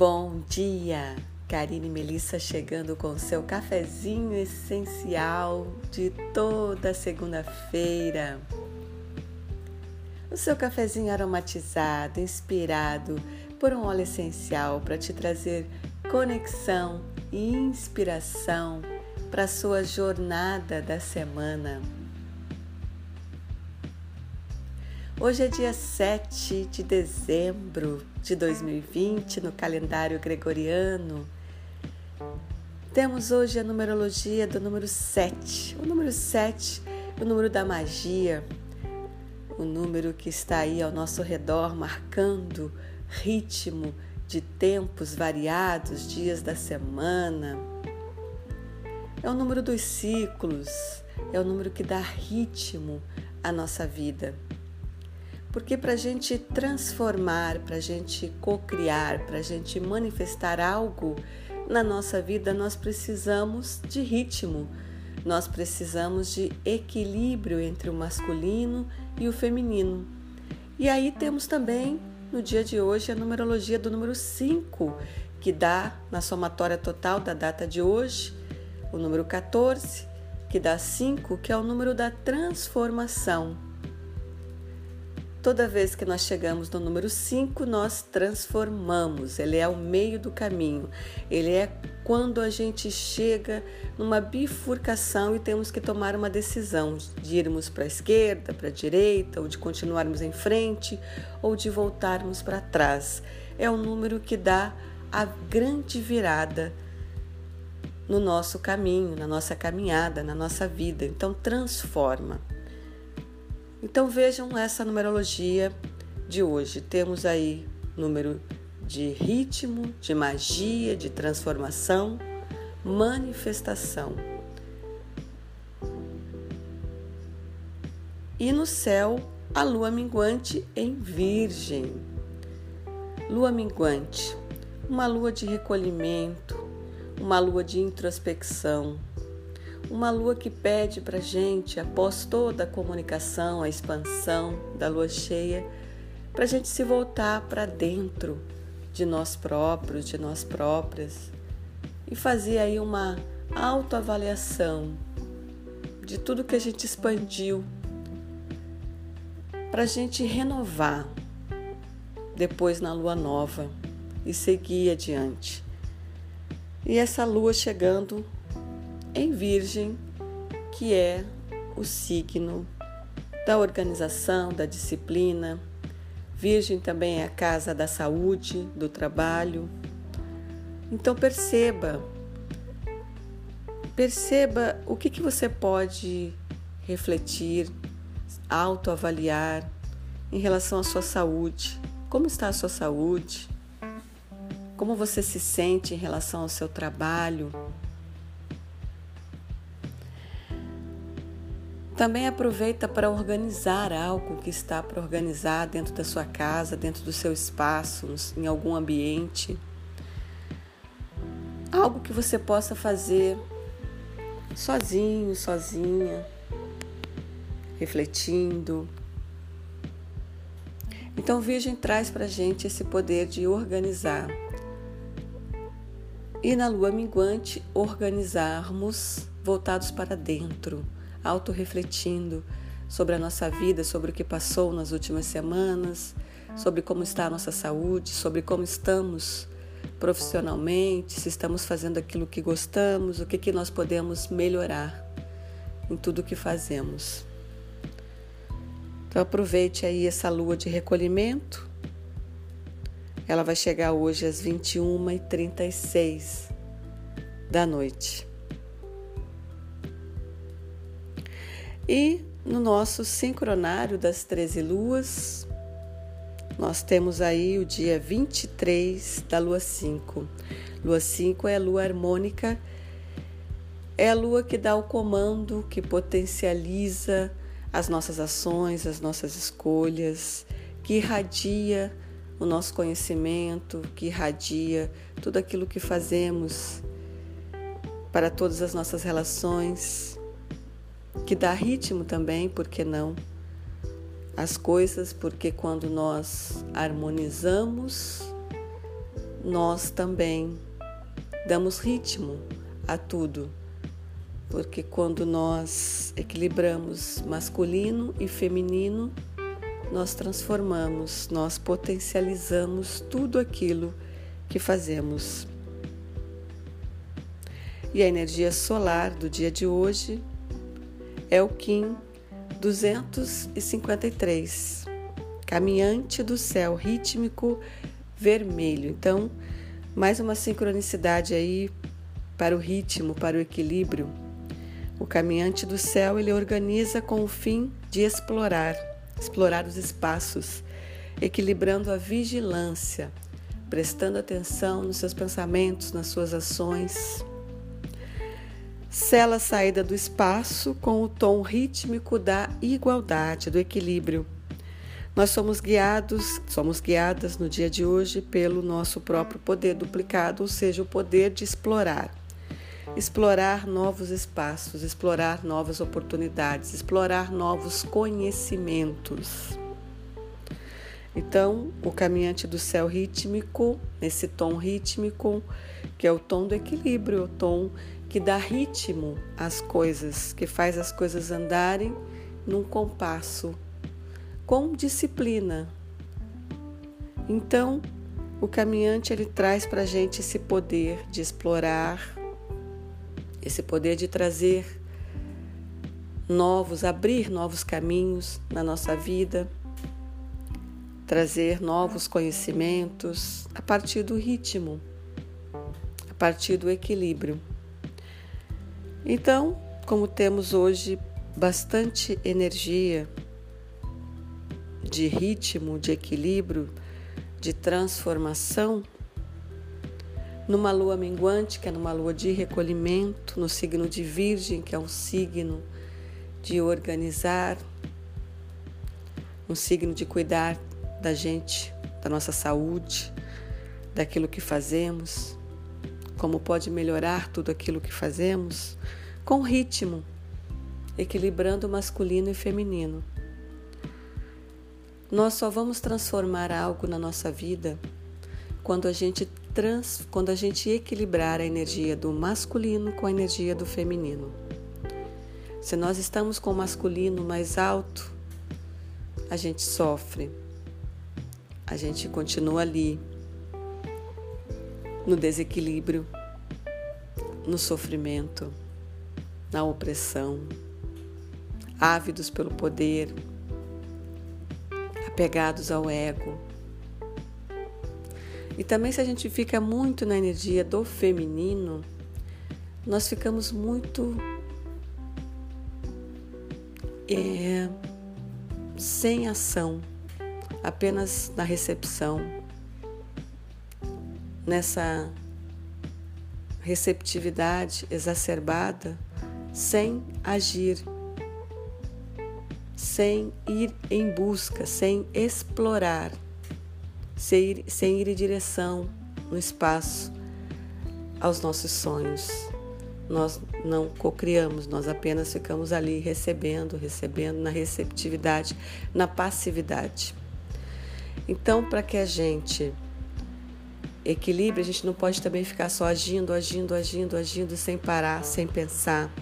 Bom dia! Karine Melissa chegando com seu cafezinho essencial de toda segunda-feira. O seu cafezinho aromatizado, inspirado por um óleo essencial para te trazer conexão e inspiração para sua jornada da semana. Hoje é dia 7 de dezembro de 2020 no calendário gregoriano. Temos hoje a numerologia do número 7. O número 7, o número da magia, o número que está aí ao nosso redor, marcando ritmo de tempos variados, dias da semana. É o número dos ciclos, é o número que dá ritmo à nossa vida. Porque para a gente transformar, para a gente co-criar, para a gente manifestar algo na nossa vida, nós precisamos de ritmo, nós precisamos de equilíbrio entre o masculino e o feminino. E aí temos também, no dia de hoje, a numerologia do número 5, que dá na somatória total da data de hoje, o número 14, que dá 5, que é o número da transformação. Toda vez que nós chegamos no número 5, nós transformamos. Ele é o meio do caminho. Ele é quando a gente chega numa bifurcação e temos que tomar uma decisão de irmos para a esquerda, para a direita, ou de continuarmos em frente, ou de voltarmos para trás. É o número que dá a grande virada no nosso caminho, na nossa caminhada, na nossa vida. Então, transforma. Então vejam essa numerologia de hoje. Temos aí número de ritmo, de magia, de transformação, manifestação. E no céu, a lua minguante em Virgem. Lua minguante, uma lua de recolhimento, uma lua de introspecção, uma lua que pede para gente, após toda a comunicação, a expansão da lua cheia, para a gente se voltar para dentro de nós próprios, de nós próprias e fazer aí uma autoavaliação de tudo que a gente expandiu para a gente renovar depois na lua nova e seguir adiante. E essa lua chegando em Virgem, que é o signo da organização, da disciplina. Virgem também é a casa da saúde, do trabalho. Então perceba, perceba o que, que você pode refletir, autoavaliar em relação à sua saúde. Como está a sua saúde? Como você se sente em relação ao seu trabalho? Também aproveita para organizar algo que está para organizar dentro da sua casa, dentro do seu espaço, em algum ambiente. Algo que você possa fazer sozinho, sozinha, refletindo. Então, Virgem traz para gente esse poder de organizar. E na lua minguante, organizarmos voltados para dentro autorrefletindo sobre a nossa vida, sobre o que passou nas últimas semanas, sobre como está a nossa saúde, sobre como estamos profissionalmente, se estamos fazendo aquilo que gostamos, o que, que nós podemos melhorar em tudo o que fazemos. Então aproveite aí essa lua de recolhimento. Ela vai chegar hoje às 21h36 da noite. E no nosso sincronário das 13 luas, nós temos aí o dia 23 da lua 5. Lua 5 é a lua harmônica, é a lua que dá o comando, que potencializa as nossas ações, as nossas escolhas, que irradia o nosso conhecimento, que irradia tudo aquilo que fazemos para todas as nossas relações que dá ritmo também, por que não? As coisas, porque quando nós harmonizamos, nós também damos ritmo a tudo. Porque quando nós equilibramos masculino e feminino, nós transformamos, nós potencializamos tudo aquilo que fazemos. E a energia solar do dia de hoje é o Kim 253, caminhante do céu rítmico vermelho. Então, mais uma sincronicidade aí para o ritmo, para o equilíbrio. O caminhante do céu ele organiza com o fim de explorar, explorar os espaços, equilibrando a vigilância, prestando atenção nos seus pensamentos, nas suas ações. Sela a saída do espaço com o tom rítmico da igualdade, do equilíbrio nós somos guiados, somos guiadas no dia de hoje pelo nosso próprio poder duplicado, ou seja, o poder de explorar. Explorar novos espaços, explorar novas oportunidades, explorar novos conhecimentos. Então, o caminhante do céu rítmico, nesse tom rítmico, que é o tom do equilíbrio, o tom que dá ritmo às coisas, que faz as coisas andarem num compasso com disciplina. Então, o caminhante ele traz para a gente esse poder de explorar, esse poder de trazer novos, abrir novos caminhos na nossa vida, trazer novos conhecimentos a partir do ritmo, a partir do equilíbrio. Então, como temos hoje bastante energia, de ritmo, de equilíbrio, de transformação, numa lua minguante, que é numa lua de recolhimento, no signo de Virgem, que é um signo de organizar, um signo de cuidar da gente, da nossa saúde, daquilo que fazemos, como pode melhorar tudo aquilo que fazemos, com ritmo, equilibrando masculino e feminino. Nós só vamos transformar algo na nossa vida quando a gente trans, quando a gente equilibrar a energia do masculino com a energia do feminino. Se nós estamos com o masculino mais alto, a gente sofre. A gente continua ali no desequilíbrio, no sofrimento, na opressão, ávidos pelo poder, apegados ao ego. E também, se a gente fica muito na energia do feminino, nós ficamos muito é, sem ação, apenas na recepção, nessa receptividade exacerbada, sem agir sem ir em busca, sem explorar, sem ir, sem ir em direção no espaço aos nossos sonhos. Nós não cocriamos, nós apenas ficamos ali recebendo, recebendo, na receptividade, na passividade. Então, para que a gente equilibre, a gente não pode também ficar só agindo, agindo, agindo, agindo, sem parar, sem pensar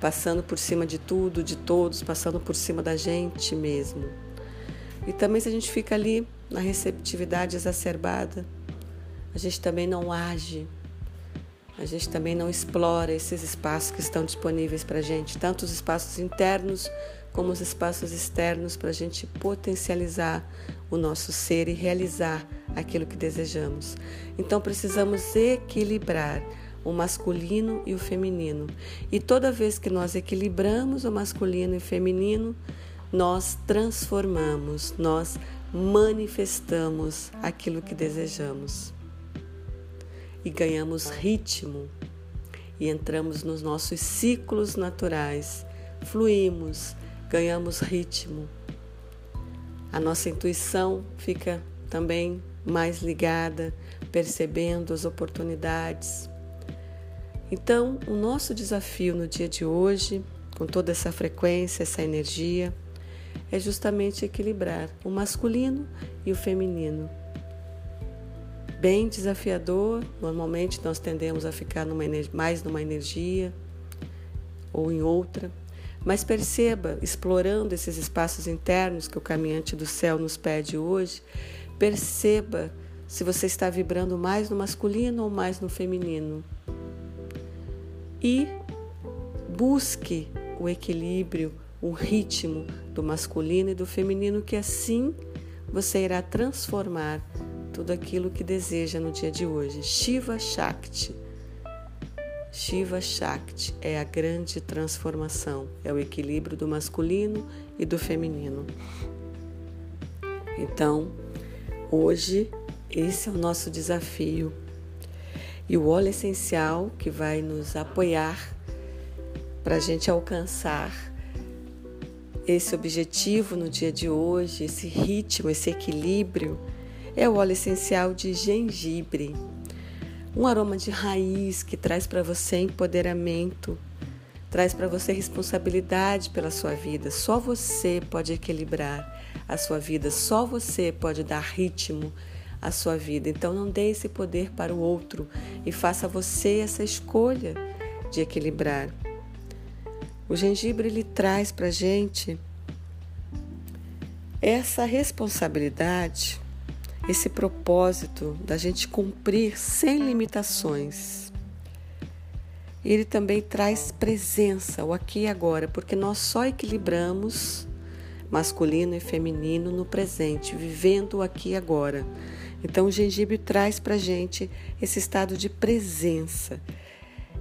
passando por cima de tudo, de todos, passando por cima da gente mesmo. E também se a gente fica ali na receptividade exacerbada, a gente também não age, a gente também não explora esses espaços que estão disponíveis para a gente, tanto os espaços internos como os espaços externos, para a gente potencializar o nosso ser e realizar aquilo que desejamos. Então precisamos equilibrar o masculino e o feminino. E toda vez que nós equilibramos o masculino e o feminino, nós transformamos, nós manifestamos aquilo que desejamos. E ganhamos ritmo e entramos nos nossos ciclos naturais, fluímos, ganhamos ritmo. A nossa intuição fica também mais ligada, percebendo as oportunidades, então, o nosso desafio no dia de hoje, com toda essa frequência, essa energia, é justamente equilibrar o masculino e o feminino. bem desafiador. Normalmente nós tendemos a ficar numa, mais numa energia ou em outra. Mas perceba, explorando esses espaços internos que o caminhante do céu nos pede hoje, perceba se você está vibrando mais no masculino ou mais no feminino. E busque o equilíbrio, o ritmo do masculino e do feminino, que assim você irá transformar tudo aquilo que deseja no dia de hoje. Shiva Shakti. Shiva Shakti é a grande transformação, é o equilíbrio do masculino e do feminino. Então, hoje, esse é o nosso desafio. E o óleo essencial que vai nos apoiar para a gente alcançar esse objetivo no dia de hoje, esse ritmo, esse equilíbrio, é o óleo essencial de gengibre. Um aroma de raiz que traz para você empoderamento, traz para você responsabilidade pela sua vida. Só você pode equilibrar a sua vida, só você pode dar ritmo à sua vida. Então não dê esse poder para o outro e faça você essa escolha de equilibrar. O gengibre ele traz para gente essa responsabilidade esse propósito da gente cumprir sem limitações. Ele também traz presença, o aqui e agora, porque nós só equilibramos masculino e feminino no presente, vivendo aqui agora. Então, o gengibre traz para gente esse estado de presença.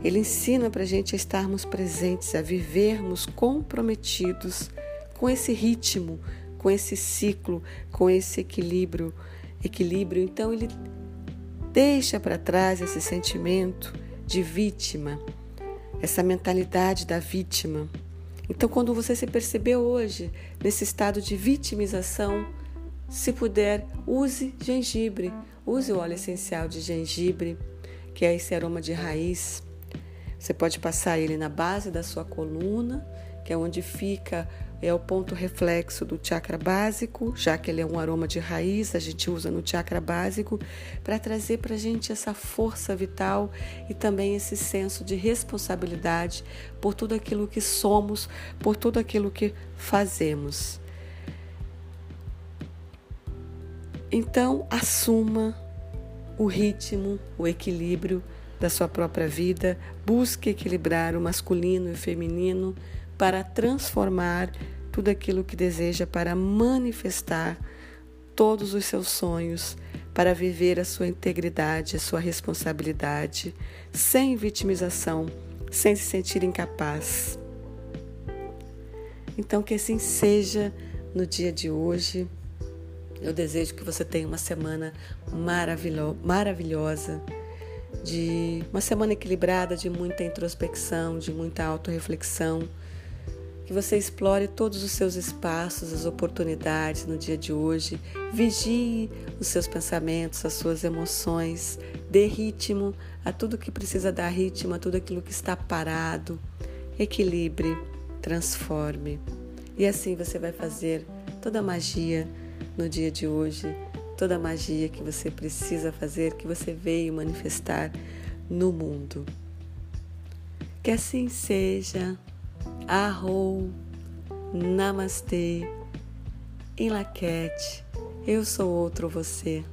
Ele ensina para a gente a estarmos presentes, a vivermos comprometidos com esse ritmo, com esse ciclo, com esse equilíbrio equilíbrio, então ele deixa para trás esse sentimento de vítima, essa mentalidade da vítima. Então, quando você se perceber hoje nesse estado de vitimização, se puder, use gengibre, use o óleo essencial de gengibre, que é esse aroma de raiz. Você pode passar ele na base da sua coluna, que é onde fica é o ponto reflexo do chakra básico, já que ele é um aroma de raiz, a gente usa no chakra básico para trazer para a gente essa força vital e também esse senso de responsabilidade por tudo aquilo que somos, por tudo aquilo que fazemos. Então, assuma o ritmo, o equilíbrio da sua própria vida, busque equilibrar o masculino e o feminino para transformar tudo aquilo que deseja, para manifestar todos os seus sonhos, para viver a sua integridade, a sua responsabilidade, sem vitimização, sem se sentir incapaz. Então, que assim seja no dia de hoje. Eu desejo que você tenha uma semana maravilhosa, de uma semana equilibrada, de muita introspecção, de muita autorreflexão que você explore todos os seus espaços, as oportunidades no dia de hoje. Vigie os seus pensamentos, as suas emoções. Dê ritmo a tudo que precisa dar ritmo, a tudo aquilo que está parado. Equilibre, transforme. E assim você vai fazer toda a magia no dia de hoje, toda a magia que você precisa fazer, que você veio manifestar no mundo. Que assim seja. Arrou, Namastê, em Laquete, eu sou outro você.